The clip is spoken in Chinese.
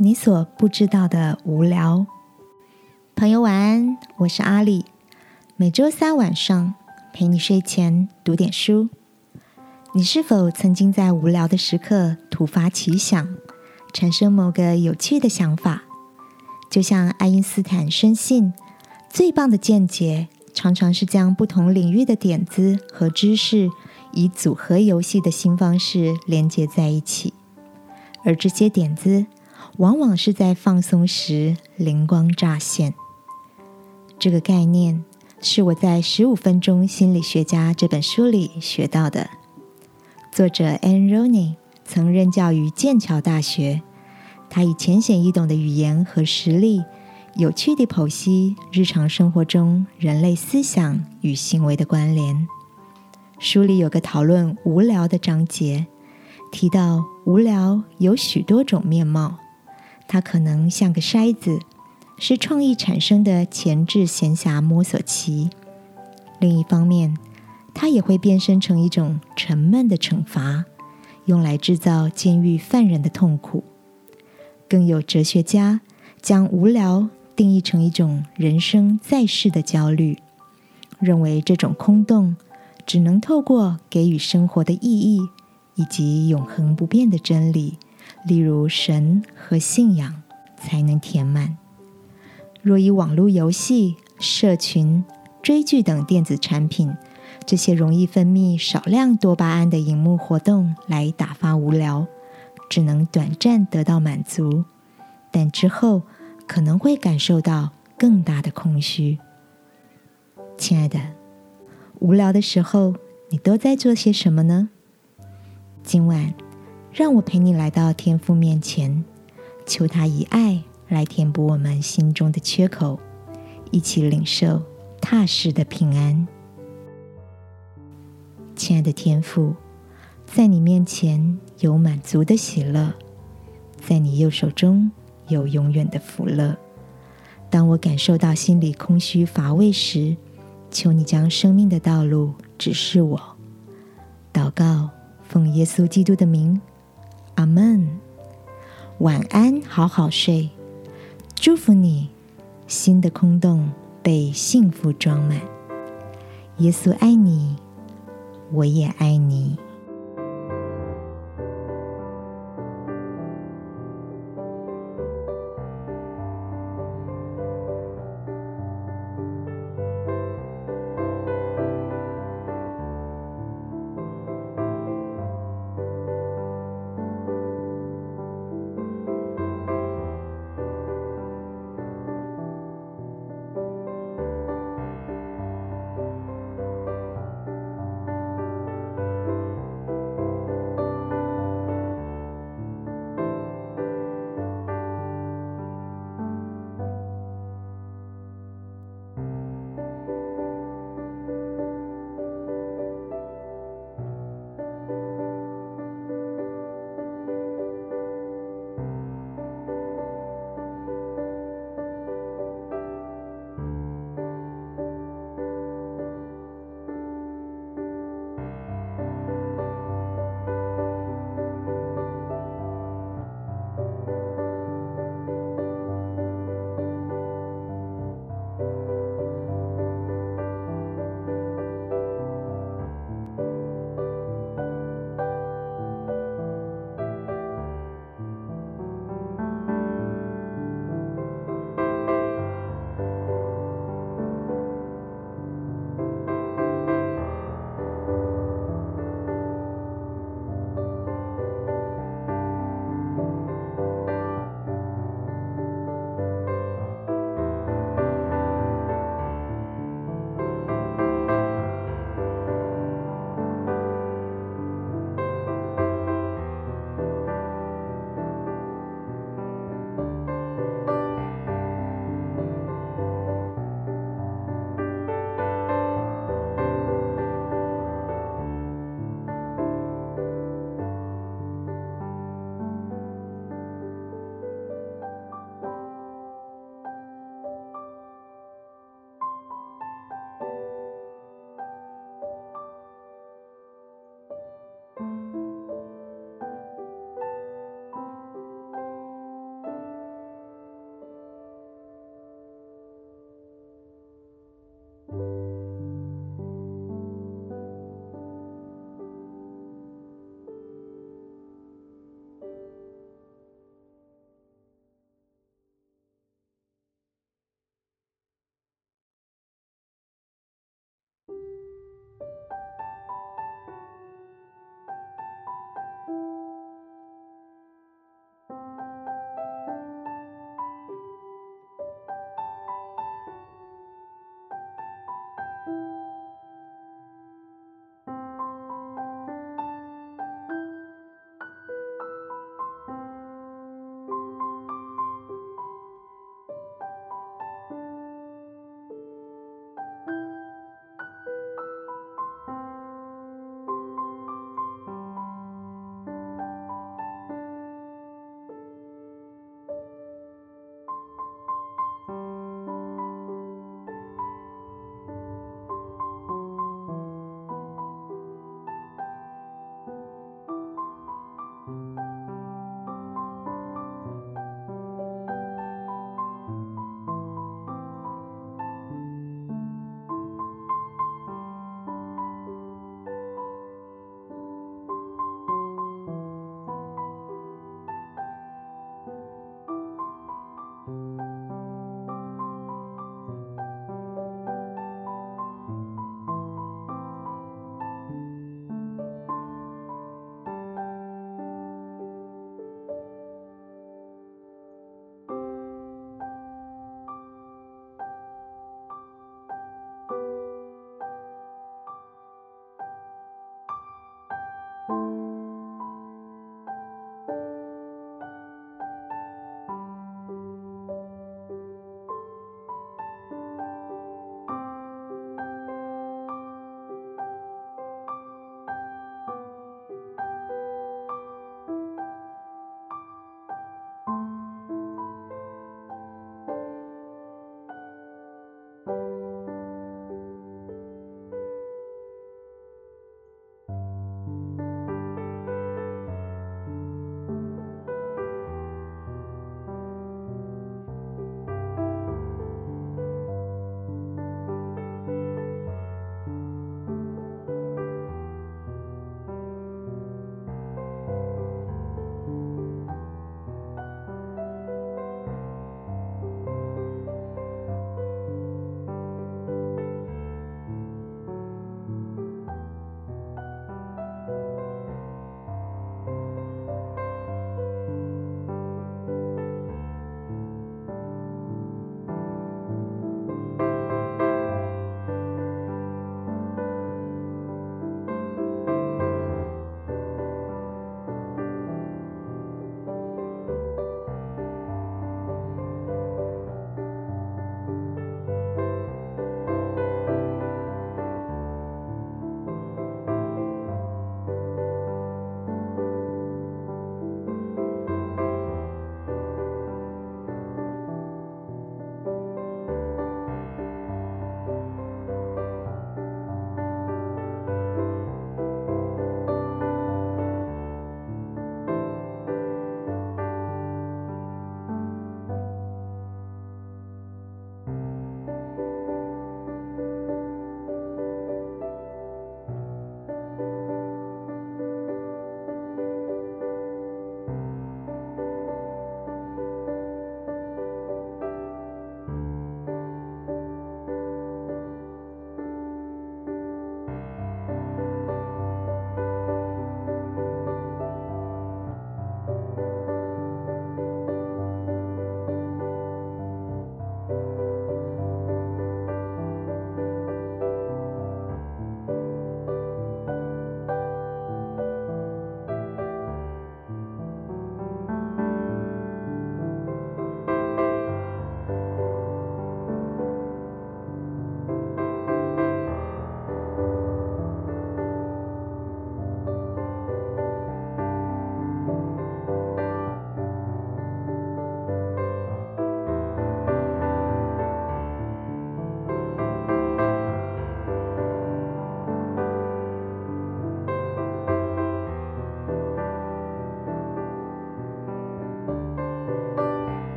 你所不知道的无聊。朋友晚安，我是阿里。每周三晚上陪你睡前读点书。你是否曾经在无聊的时刻突发奇想，产生某个有趣的想法？就像爱因斯坦深信，最棒的见解常常是将不同领域的点子和知识以组合游戏的新方式连接在一起，而这些点子往往是在放松时灵光乍现。这个概念是我在《十五分钟心理学家》这本书里学到的。作者 Anne Rooney 曾任教于剑桥大学，他以浅显易懂的语言和实例，有趣地剖析日常生活中人类思想与行为的关联。书里有个讨论无聊的章节，提到无聊有许多种面貌，它可能像个筛子。是创意产生的前置闲暇摸索期。另一方面，它也会变身成一种沉闷的惩罚，用来制造监狱犯人的痛苦。更有哲学家将无聊定义成一种人生在世的焦虑，认为这种空洞只能透过给予生活的意义以及永恒不变的真理，例如神和信仰，才能填满。若以网络游戏、社群、追剧等电子产品这些容易分泌少量多巴胺的荧幕活动来打发无聊，只能短暂得到满足，但之后可能会感受到更大的空虚。亲爱的，无聊的时候你都在做些什么呢？今晚，让我陪你来到天父面前，求他以爱。来填补我们心中的缺口，一起领受踏实的平安。亲爱的天父，在你面前有满足的喜乐，在你右手中有永远的福乐。当我感受到心里空虚乏味时，求你将生命的道路指示我。祷告，奉耶稣基督的名，阿门。晚安，好好睡。祝福你，新的空洞被幸福装满。耶稣爱你，我也爱你。